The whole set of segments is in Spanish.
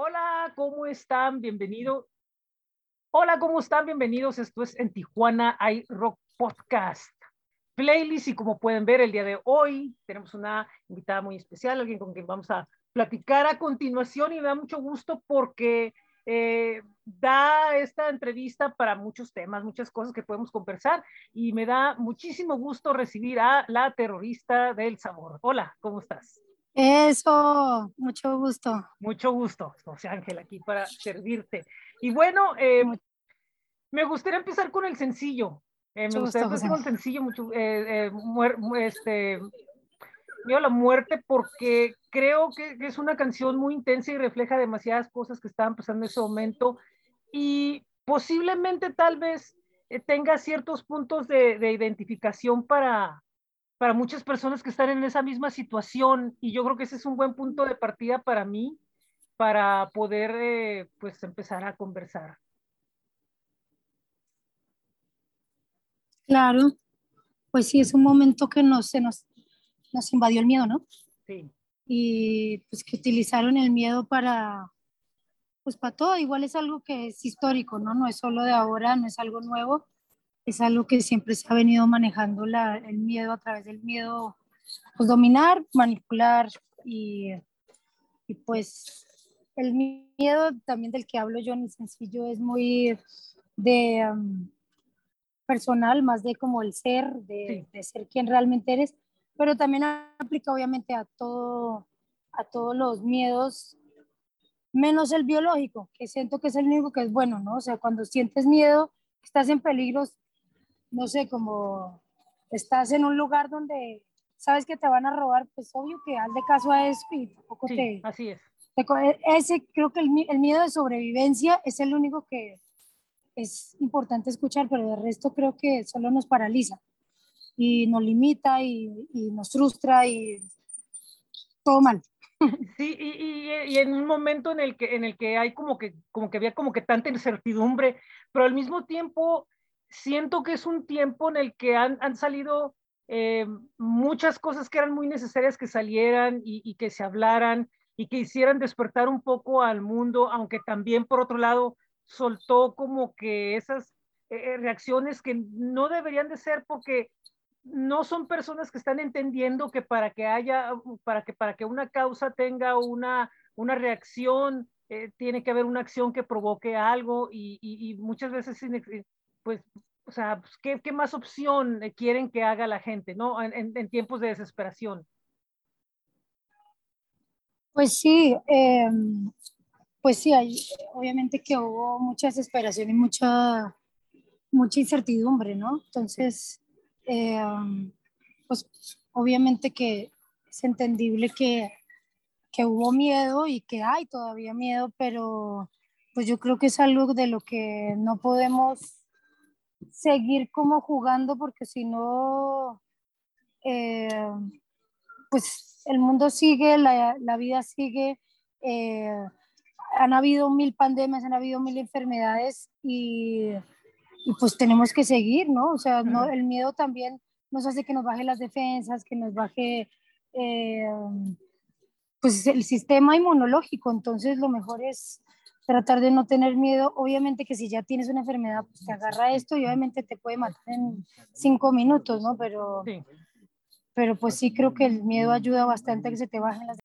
Hola, ¿cómo están? Bienvenido. Hola, ¿cómo están? Bienvenidos. Esto es en Tijuana hay Rock Podcast. Playlist y como pueden ver el día de hoy tenemos una invitada muy especial, alguien con quien vamos a platicar a continuación y me da mucho gusto porque eh, da esta entrevista para muchos temas, muchas cosas que podemos conversar y me da muchísimo gusto recibir a la terrorista del sabor. Hola, ¿cómo estás? Eso, mucho gusto. Mucho gusto, José Ángel, aquí para servirte. Y bueno, eh, me gustaría empezar con el sencillo. Eh, me gustaría empezar con el sencillo, mucho, eh, este, Miedo a la muerte, porque creo que, es una canción muy intensa y refleja demasiadas cosas que estaban pasando en ese momento. Y posiblemente tal vez tenga ciertos puntos de, de identificación para, para muchas personas que están en esa misma situación y yo creo que ese es un buen punto de partida para mí para poder eh, pues empezar a conversar. Claro, pues sí, es un momento que nos, se nos, nos invadió el miedo, ¿no? Sí. Y pues que utilizaron el miedo para, pues para todo, igual es algo que es histórico, ¿no? No es solo de ahora, no es algo nuevo es algo que siempre se ha venido manejando la, el miedo a través del miedo, pues dominar, manipular y, y pues el miedo también del que hablo yo en el sencillo es muy de um, personal, más de como el ser, de, de, ser quien realmente eres, pero también aplica obviamente a todo, a todos los miedos, menos el biológico, que siento que es el único que es bueno, ¿no? O sea, cuando sientes miedo, estás en peligro, no sé, como estás en un lugar donde sabes que te van a robar, pues obvio que hazle caso a eso y tampoco sí, te... Así es. ese, creo que el, el, miedo de sobrevivencia es el único que es importante escuchar, pero el resto creo que solo nos paraliza y nos limita y, y nos frustra y todo mal. Sí, y, y, y, en un momento en el que en el que hay como que como que había como que tanta incertidumbre, pero al mismo tiempo siento que es un tiempo en el que han, han salido eh, muchas cosas que eran muy necesarias que salieran y, que se hablaran y que hicieran despertar un poco al mundo, aunque también por otro lado soltó como que esas eh, reacciones que no deberían de ser porque no son personas que están entendiendo que para que haya, para que, para que una causa tenga una, una reacción, eh, tiene que haber una acción que provoque algo y, muchas veces pues, o sea, pues, ¿qué, ¿qué, más opción quieren que haga la gente, ¿no? En, tiempos de desesperación. Pues sí, eh, pues sí, hay, obviamente que hubo mucha desesperación y mucha, mucha incertidumbre, ¿no? Entonces, eh, pues obviamente que es entendible que, que hubo miedo y que hay todavía miedo, pero pues yo creo que es algo de lo que no podemos seguir como jugando porque si no, eh, pues el mundo sigue, la, la vida sigue. Eh, han habido mil pandemias, han habido mil enfermedades y, y, pues tenemos que seguir, ¿no? O sea, no, el miedo también nos hace que nos baje las defensas, que nos baje eh, pues el sistema inmunológico. Entonces lo mejor es tratar de no tener miedo. Obviamente que si ya tienes una enfermedad, pues te agarra esto y obviamente te puede matar en cinco minutos, ¿no? Pero, sí. pero pues sí creo que el miedo ayuda bastante a que se te bajen las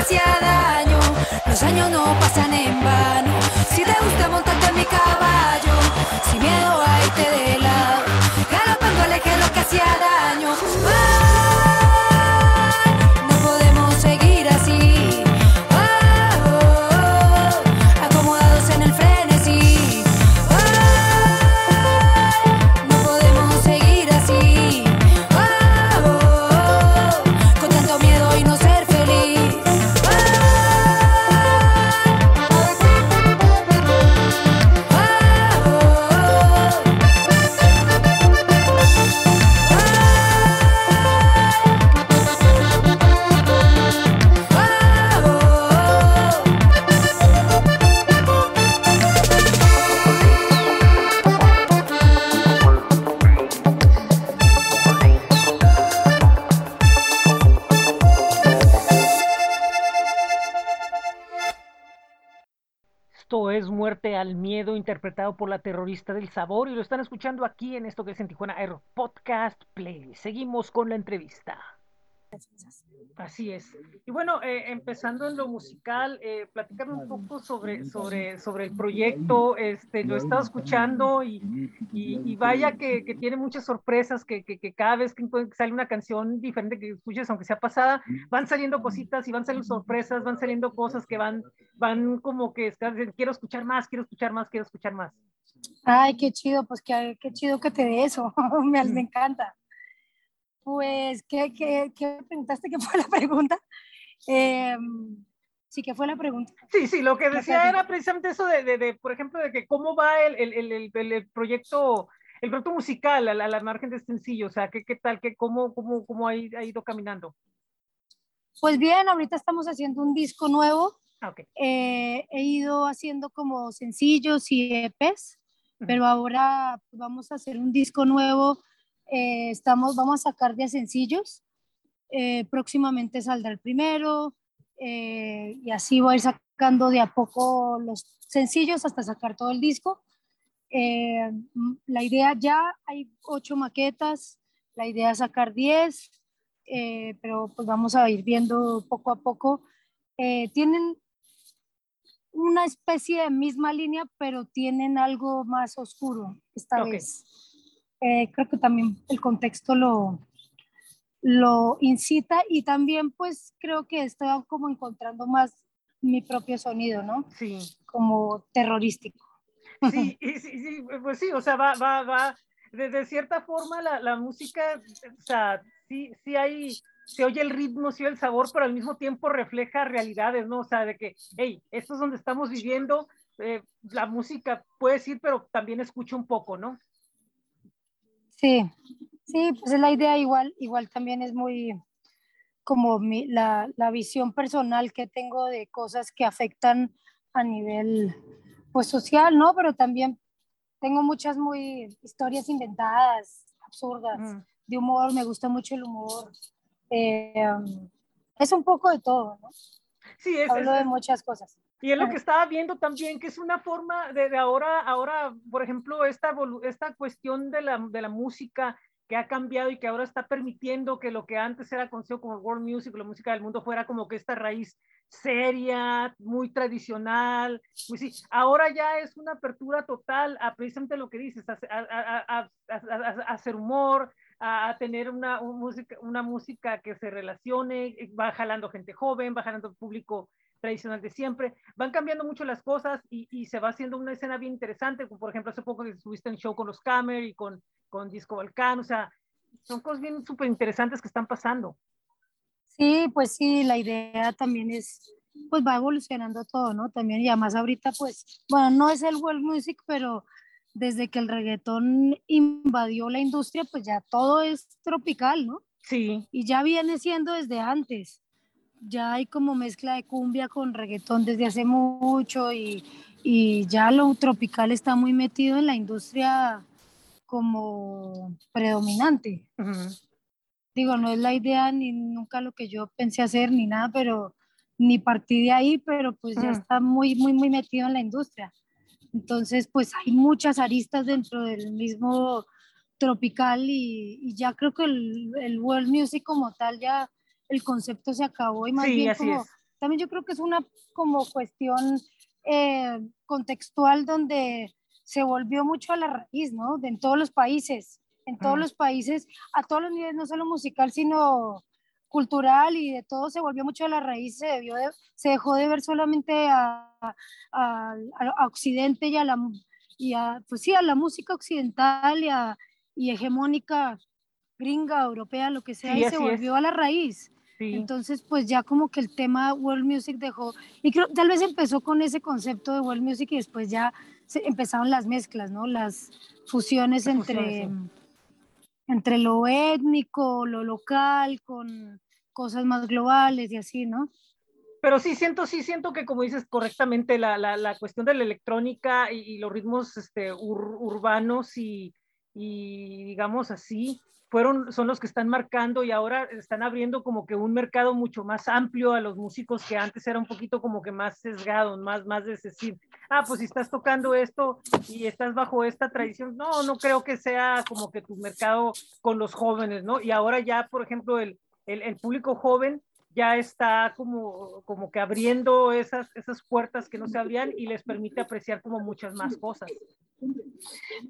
hacía daño. Los años no pasan interpretado por la terrorista del sabor y lo están escuchando aquí en esto que es en Tijuana Air Podcast Play. Seguimos con la entrevista. Así es. Y bueno, eh, empezando en lo musical, eh, platicarme un poco sobre, sobre, sobre el proyecto. Este, lo he estado escuchando y, y, vaya que, que, tiene muchas sorpresas, que, que, que, cada vez que sale una canción diferente que escuches, aunque sea pasada, van saliendo cositas y van saliendo sorpresas, van saliendo cosas que van, van como que quiero escuchar más, quiero escuchar más, quiero escuchar más. Ay, qué chido, pues qué, qué chido que te dé eso, me, me encanta. Pues, ¿qué, qué, qué preguntaste? ¿Qué fue la pregunta? Eh, sí, ¿qué fue la pregunta? Sí, sí, lo que decía era precisamente eso de, de, de, por ejemplo, de que cómo va el, el, el, el proyecto el proyecto musical a la, a la, margen de este sencillo, o sea, ¿qué, qué tal, qué, cómo, cómo, cómo ha, ido caminando? Pues bien, ahorita estamos haciendo un disco nuevo. Ah, okay. eh, he ido haciendo como sencillos y EPs, uh -huh. pero ahora vamos a hacer un disco nuevo eh, estamos, vamos a sacar de sencillos. Eh, próximamente saldrá el primero eh, y así voy a ir sacando de a poco los sencillos hasta sacar todo el disco. Eh, la idea ya hay ocho maquetas, la idea es sacar diez, eh, pero pues vamos a ir viendo poco a poco. tienen una especie de misma línea, pero tienen algo más oscuro esta okay. vez eh, creo que también el contexto lo, lo incita y también pues creo que estoy como encontrando más mi propio sonido, ¿no? Sí. Como terrorístico. Sí, sí, sí, pues sí, o sea, va, va, va, de, de cierta forma la, la, música, o sea, sí, sí hay, se oye el ritmo, se oye el sabor, pero al mismo tiempo refleja realidades, ¿no? O sea, de que, hey, esto es donde estamos viviendo, eh, la música puede decir, pero también escucha un poco, ¿no? Sí, sí, pues es la idea igual, igual también es muy como mi, la, la, visión personal que tengo de cosas que afectan a nivel pues social, ¿no? Pero también tengo muchas muy historias inventadas, absurdas, mm. de humor, me gusta mucho el humor. Eh, es un poco de todo, ¿no? Sí, es, hablo de muchas cosas. Y es lo que estaba viendo también, que es una forma de, de ahora, ahora, por ejemplo, esta, esta cuestión de la, de la música que ha cambiado y que ahora está permitiendo que lo que antes era conocido como world music, la música del mundo, fuera como que esta raíz seria, muy tradicional. Pues sí, ahora ya es una apertura total a precisamente lo que dices, a, a, a, a hacer humor, a, tener una, una, música, una música que se relacione, va jalando gente joven, va jalando público tradicional de siempre. Van cambiando mucho las cosas y, y, se va haciendo una escena bien interesante. Por ejemplo, hace poco estuviste en show con los Camer y con, con Disco Balcán. O sea, son cosas bien súper interesantes que están pasando. Sí, pues sí, la idea también es, pues va evolucionando todo, ¿no? También, y además ahorita, pues, bueno, no es el world music, pero desde que el reggaetón invadió la industria, pues ya todo es tropical, ¿no? Sí. Y ya viene siendo desde antes ya hay como mezcla de cumbia con reggaetón desde hace mucho y, y ya lo tropical está muy metido en la industria como predominante. Uh -huh. Digo, no es la idea ni nunca lo que yo pensé hacer ni nada, pero ni partí de ahí, pero pues uh -huh. ya está muy, muy, muy metido en la industria. Entonces, pues hay muchas aristas dentro del mismo tropical y, y ya creo que el, el world music como tal ya el concepto se acabó y más sí, bien como, también yo creo que es una como cuestión eh, contextual donde se volvió mucho a la raíz, ¿no? De, en todos los países, en todos mm. los países, a todos los niveles, no solo musical, sino cultural y de todo se volvió mucho a la raíz, se, debió de, se dejó de ver solamente a, a, a, Occidente y a la, y a, pues sí, a la música occidental y, a, y hegemónica gringa, europea, lo que sea, sí, y se volvió es. a la raíz. Sí. Entonces, pues ya como que el tema world music dejó, y creo tal vez empezó con ese concepto de world music y después ya se, empezaron las mezclas, ¿no? Las fusiones Las entre, fusiones, entre lo étnico, lo local, con cosas más globales y así, ¿no? Pero sí siento, sí siento que como dices correctamente, la, la, la cuestión de la electrónica y, y los ritmos este, ur, urbanos y, y digamos así, fueron, son los que están marcando y ahora están abriendo como que un mercado mucho más amplio a los músicos que antes era un poquito como que más sesgado, más, más de decir, ah, pues si estás tocando esto y estás bajo esta tradición, no, no creo que sea como que tu mercado con los jóvenes, ¿no? Y ahora ya, por ejemplo, el, el, el público joven ya está como, como que abriendo esas, esas puertas que no se abrían y les permite apreciar como muchas más cosas.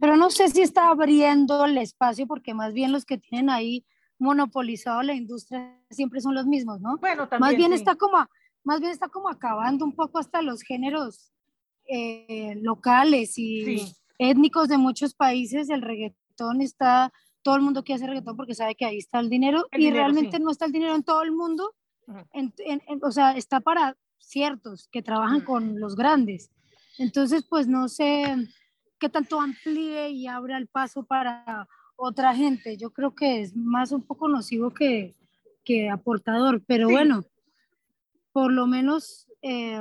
Pero no sé si está abriendo el espacio porque más bien los que tienen ahí monopolizado la industria siempre son los mismos, ¿no? Bueno, también. Más bien sí. está como, más bien está como acabando un poco hasta los géneros eh, locales y Sí. étnicos de muchos países. El reggaetón está, todo el mundo quiere hacer reggaetón porque sabe que ahí está el dinero El y dinero, realmente sí. no está el dinero en todo el mundo. En- en- en- o sea, está para ciertos que trabajan con los grandes. Entonces, pues no sé qué tanto amplíe y abra el paso para otra gente. Yo creo que es más un poco nocivo que, que aportador, pero Sí. bueno, por lo menos, eh,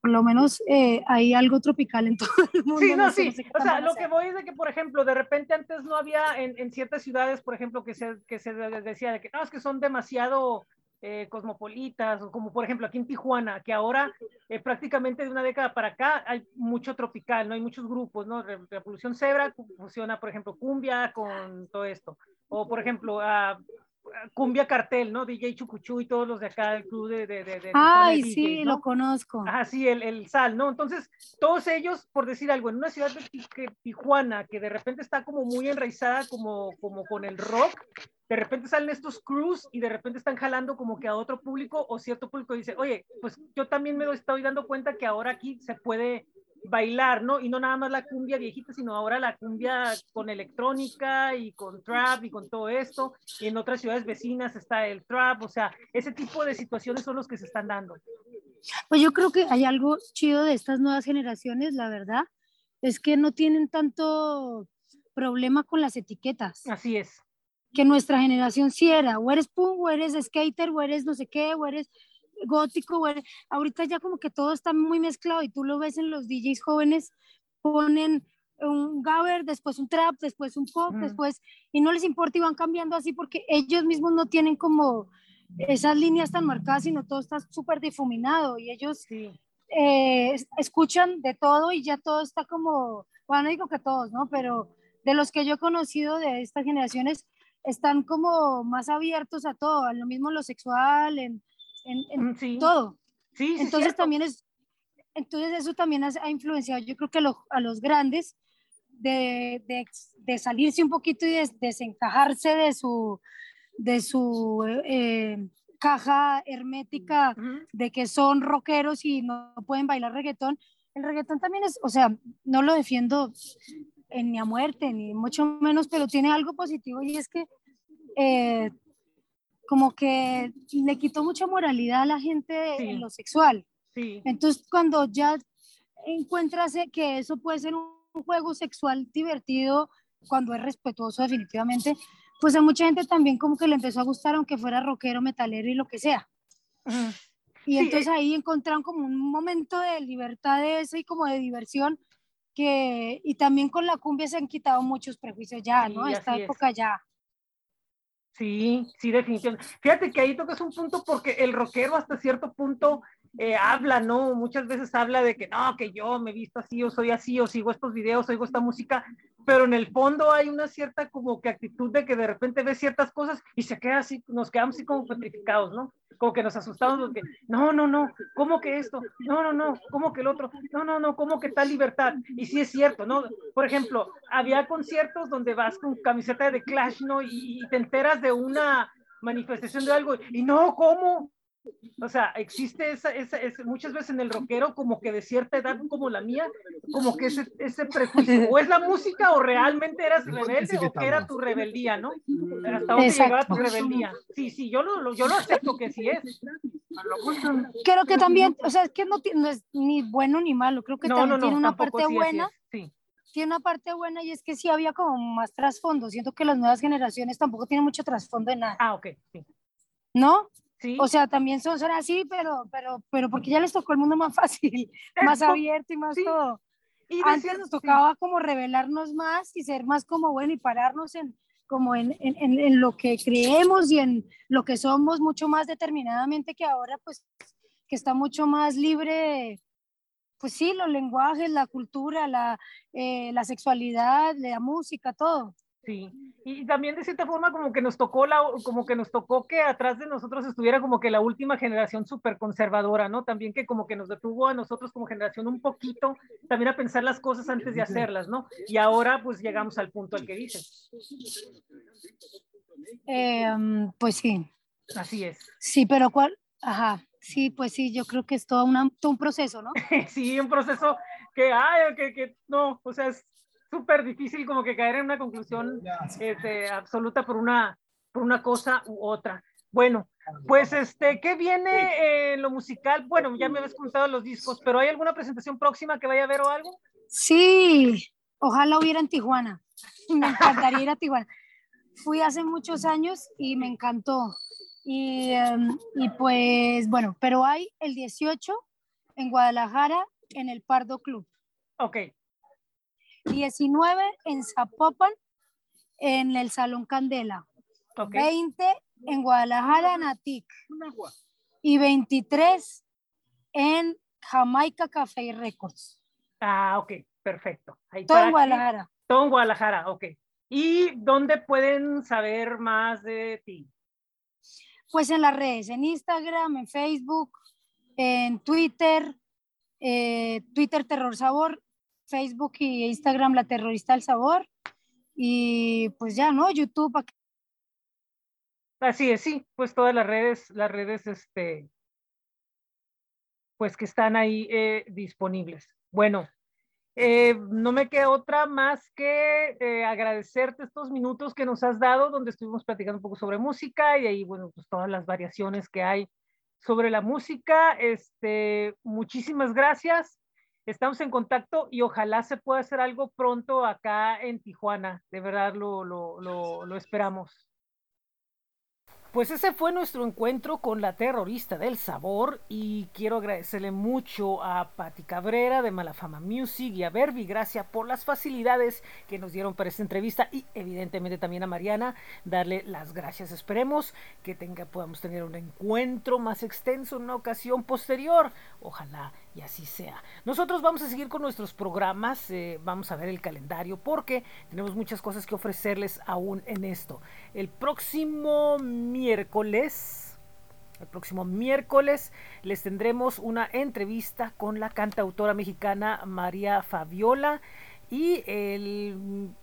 por lo menos eh, hay algo tropical en todo el mundo. Sí, no, sé, sí. sé O sea, lo que voy es de que, por ejemplo, de repente antes no había en, en ciertas ciudades, por ejemplo, que se, que se de- decía de que no, es que son demasiado eh, cosmopolitas, o como por ejemplo aquí en Tijuana, que ahora eh, prácticamente de una década para acá hay mucho tropical, ¿no? Hay muchos grupos, ¿no? Re- Revolución Zebra fusiona, por ejemplo, cumbia con todo esto. O, por ejemplo, a Cumbia Cartel, ¿no? DJ Chucuchú y todos los de acá del club de, de, de, de Tijuana de Ay, DJs, sí, ¿no? lo conozco. Ajá, sí, el, el sal, ¿no? Entonces, todos ellos, por decir algo, en una ciudad de Tijuana, que de repente está como muy enraizada como, como con el rock, de repente salen estos crews y de repente están jalando como que a otro público o cierto público dice, oye, pues yo también me estoy dando cuenta que ahora aquí se puede bailar, ¿no? Y no nada más la cumbia viejita, sino ahora la cumbia con electrónica y con trap y con todo esto. Y en otras ciudades vecinas está el trap, o sea, ese tipo de situaciones son los que se están dando. Pues yo creo que hay algo chido de estas nuevas generaciones, la verdad, es que no tienen tanto problema con las etiquetas, Así es. que nuestra generación sí era, o eres punk, o eres skater, o eres no sé qué, o eres gótico, o eres... ahorita ya como que todo está muy mezclado y tú lo ves en los DJs jóvenes, ponen un gabber, después un trap, después un pop, Mm. después, y no les importa y van cambiando así porque ellos mismos no tienen como esas líneas tan marcadas, sino todo está súper difuminado y ellos eh, escuchan de todo y ya todo está como, bueno, no digo que todos, ¿no? Pero de los que yo he conocido de estas generaciones, están como más abiertos a todo, a lo mismo lo sexual, en, en, mm, todo. Sí, entonces también es, entonces eso también ha, influenciado, yo creo que a los grandes de, de, de, salirse un poquito y de, desencajarse de su, de su eh, caja hermética de que son rockeros y no pueden bailar reggaetón. El reggaetón también es, o sea, no lo defiendo en ni a muerte, ni mucho menos, pero tiene algo positivo y es que eh, como que le quitó mucha moralidad a la gente en lo sexual. Entonces, cuando ya encuentras que eso puede ser un juego sexual divertido, cuando es respetuoso definitivamente, pues a mucha gente también como que le empezó a gustar, aunque fuera rockero, metalero y lo que sea. Y entonces eh. ahí encontraron como un momento de libertad de eso y como de diversión que, y también con la cumbia se han quitado muchos prejuicios ya, ¿no? Esta época ya. Sí, sí, definitivamente. Fíjate que ahí tocas un punto porque el rockero hasta cierto punto eh, habla, ¿no? Muchas veces habla de que no, que yo me visto así o soy así o sigo estos videos, oigo esta música, pero en el fondo hay una cierta como que actitud de que de repente ve ciertas cosas y se queda así, nos quedamos así como petrificados, ¿no? Como que nos asustamos porque, no, no, no, ¿cómo que esto? No, no, no, ¿cómo que el otro? No, no, no, ¿cómo que tal libertad? Y sí es cierto, ¿no? Por ejemplo, había conciertos donde vas con camiseta de Clash, ¿no? Y, y te enteras de una manifestación de algo y no, ¿cómo? O sea, existe esa, esa, muchas veces en el rockero, como que de cierta edad como la mía, como que ese, ese prejuicio, o es la música o realmente eras rebelde o que era tu rebeldía, ¿no? Hasta dónde llegaba tu rebeldía. Sí, sí, yo lo, yo lo acepto que sí es. Creo que también, o sea, es que no, no es ni bueno ni malo, creo que también tiene una parte buena. Sí. Tiene una parte buena y es que sí había como más trasfondo. Siento que las nuevas generaciones tampoco tienen mucho trasfondo de nada. Ah, ok, sí. ¿No? O sea, también son, son así, pero, pero, pero porque ya les tocó el mundo más fácil, más abierto y más todo. Y Antes nos tocaba como revelarnos más y ser más como bueno y pararnos en como en, en, en, lo que creemos y en lo que somos mucho más determinadamente que ahora, pues que está mucho más libre, pues sí, los lenguajes, la cultura, la, eh, la sexualidad, la música, todo. Sí, y también de cierta forma como que nos tocó la, como que nos tocó que atrás de nosotros estuviera como que la última generación súper conservadora, ¿no? También que como que nos detuvo a nosotros como generación un poquito también a pensar las cosas antes de hacerlas, ¿no? Y ahora pues llegamos al punto al que dices. Em, pues sí. Así es. Sí, pero ¿cuál? Ajá, sí, pues sí, yo creo que es todo, todo un proceso, ¿no? sí, un proceso que, ay, que, que no, o sea, es súper difícil como que caer en una conclusión este, absoluta por una, por una cosa u otra. Bueno, pues este, ¿qué viene en lo musical? Bueno, ya me habías contado los discos, pero ¿hay alguna presentación próxima que vaya a ver o algo? Sí, ojalá hubiera en Tijuana. Me encantaría ir a Tijuana. Fui hace muchos años y me encantó. Y, em, y pues bueno, pero hay el 18 en Guadalajara en el Pardo Club. Ok. 19 en Zapopan, en el Salón Candela. 20 en Guadalajara, Natic. Y 23 en Jamaica Café y Records. Ah, ok, perfecto. todo en Guadalajara. todo en Guadalajara, ok. ¿Y dónde pueden saber más de ti? Pues en las redes, en Instagram, en Facebook, en Twitter, eh, Twitter Terror Sabor Facebook y Instagram La Terrorista del Sabor. Y pues ya, ¿no? YouTube. Así es, sí, pues todas las redes, las redes, este, pues que están ahí eh, disponibles. Bueno, eh, no me queda otra más que eh, agradecerte estos minutos que nos has dado, donde estuvimos platicando un poco sobre música y ahí, bueno, pues todas las variaciones que hay sobre la música. Este, muchísimas gracias estamos en contacto y ojalá se pueda hacer algo pronto acá en Tijuana. De verdad lo, lo, lo, esperamos. Pues ese fue nuestro encuentro con la terrorista del sabor y quiero agradecerle mucho a Patti Cabrera de Malafama Music y a Berbi Gracia por las facilidades que nos dieron para esta entrevista y evidentemente también a Mariana darle las gracias. Esperemos que tenga, podamos tener un encuentro más extenso en una ocasión posterior. Ojalá y así sea. Nosotros vamos a seguir con nuestros programas, eh, vamos a ver el calendario porque tenemos muchas cosas que ofrecerles aún en esto. El próximo miércoles, el próximo miércoles les tendremos una entrevista con la cantautora mexicana María Fabiola y el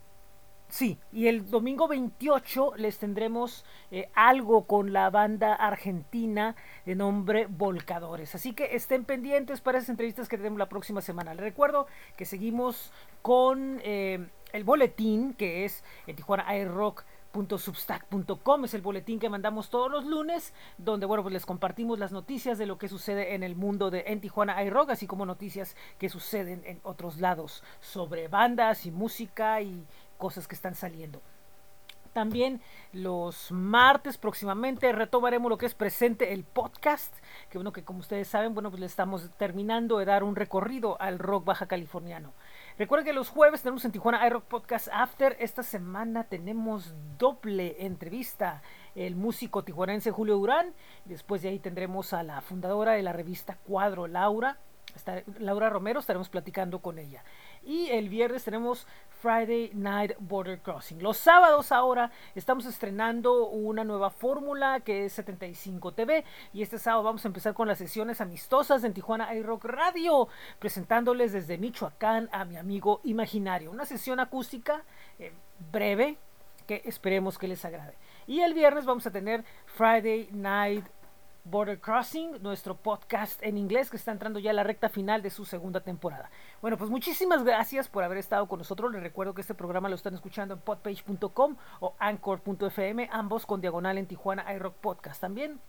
Sí, y el domingo 28 les tendremos eh, algo con la banda argentina de nombre Volcadores. Así que estén pendientes para esas entrevistas que tenemos la próxima semana. Les recuerdo que seguimos con eh, el boletín que es en Tijuana Air Rock .substack.com es el boletín que mandamos todos los lunes, donde bueno, pues les compartimos las noticias de lo que sucede en el mundo de en Tijuana iRock, así como noticias que suceden en otros lados sobre bandas y música y cosas que están saliendo. También los martes próximamente retomaremos lo que es presente el podcast, que bueno que como ustedes saben, bueno pues le estamos terminando de dar un recorrido al rock baja californiano. Recuerden que los jueves tenemos en Tijuana iRock Podcast After. Esta semana tenemos doble entrevista. El músico tijuanense Julio Durán. Después de ahí tendremos a la fundadora de la revista Cuadro, Laura. Laura Romero, estaremos platicando con ella. Y el viernes tenemos Friday Night Border Crossing. Los sábados ahora estamos estrenando una nueva fórmula que es 75 TV y este sábado vamos a empezar con las sesiones amistosas en Tijuana iRock Radio, presentándoles desde Michoacán a mi amigo imaginario. Una sesión acústica eh, breve que esperemos que les agrade. Y el viernes vamos a tener Friday Night Border Crossing, nuestro podcast en inglés que está entrando ya a la recta final de su segunda temporada. Bueno, pues muchísimas gracias por haber estado con nosotros. Les recuerdo que este programa lo están escuchando en podpage.com o anchor.fm, ambos con diagonal en Tijuana iRock Podcast también.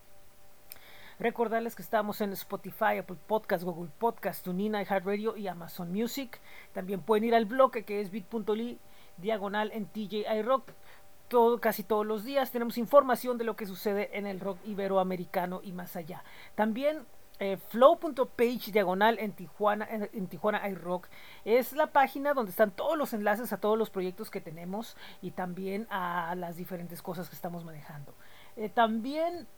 Recordarles que estamos en Spotify, Apple Podcast, Google Podcast, TuneIn, iHeartRadio y Amazon Music. También pueden ir al blog que es bit.ly diagonal en TJ iRock casi todos los días tenemos información de lo que sucede en el rock iberoamericano y más allá. También eh, flow.page diagonal en Tijuana, en, Tijuana iRock es la página donde están todos los enlaces a todos los proyectos que tenemos y también a las diferentes cosas que estamos manejando. Eh, también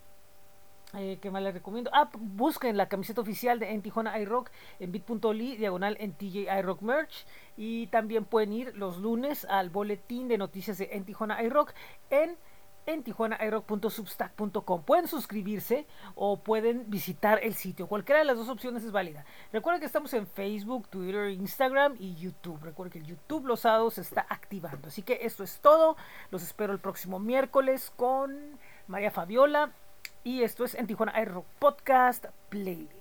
eh, que más les recomiendo. Ah, busquen la camiseta oficial de En Tijuana iRock en bit.ly, diagonal en TJ iRock Merch. Y también pueden ir los lunes al boletín de noticias de En Tijuana iRock en en tijuanairock.substack.com. Pueden suscribirse o pueden visitar el sitio. Cualquiera de las dos opciones es válida. Recuerden que estamos en Facebook, Twitter, Instagram y YouTube. Recuerden que el YouTube los sábados se está activando. Así que esto es todo. Los espero el próximo miércoles con María Fabiola y esto es en Tijuana Air Rock Podcast Playlist.